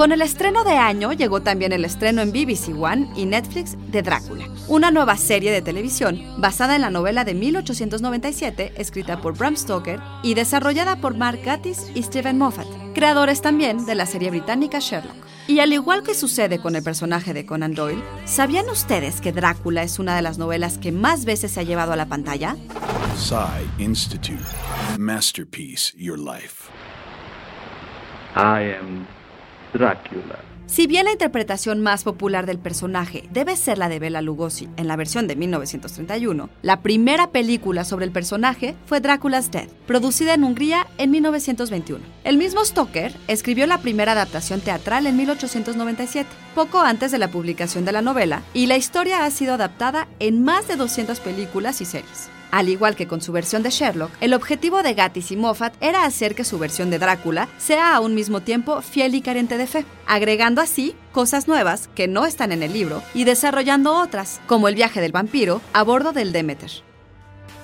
Con el estreno de año llegó también el estreno en BBC One y Netflix de Drácula, una nueva serie de televisión basada en la novela de 1897 escrita por Bram Stoker y desarrollada por Mark Gatiss y Stephen Moffat, creadores también de la serie británica Sherlock. Y al igual que sucede con el personaje de Conan Doyle, ¿sabían ustedes que Drácula es una de las novelas que más veces se ha llevado a la pantalla? Psy Institute. Masterpiece Your Life. I am Drácula. Si bien la interpretación más popular del personaje debe ser la de Bela Lugosi en la versión de 1931, la primera película sobre el personaje fue Drácula's Death, producida en Hungría en 1921. El mismo Stoker escribió la primera adaptación teatral en 1897, poco antes de la publicación de la novela, y la historia ha sido adaptada en más de 200 películas y series. Al igual que con su versión de Sherlock, el objetivo de Gatiss y Moffat era hacer que su versión de Drácula sea a un mismo tiempo fiel y carente de fe, agregando así cosas nuevas que no están en el libro y desarrollando otras, como el viaje del vampiro a bordo del Demeter.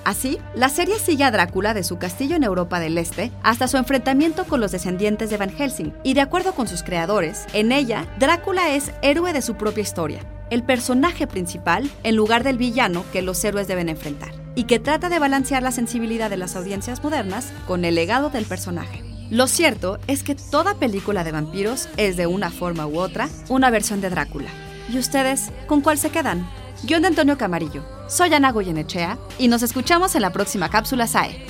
Así, la serie sigue a Drácula de su castillo en Europa del Este hasta su enfrentamiento con los descendientes de Van Helsing, y de acuerdo con sus creadores, en ella, Drácula es héroe de su propia historia, el personaje principal en lugar del villano que los héroes deben enfrentar y que trata de balancear la sensibilidad de las audiencias modernas con el legado del personaje. Lo cierto es que toda película de vampiros es de una forma u otra una versión de Drácula. ¿Y ustedes con cuál se quedan? Guión de Antonio Camarillo. Soy Ana Goyenechea y nos escuchamos en la próxima cápsula SAE.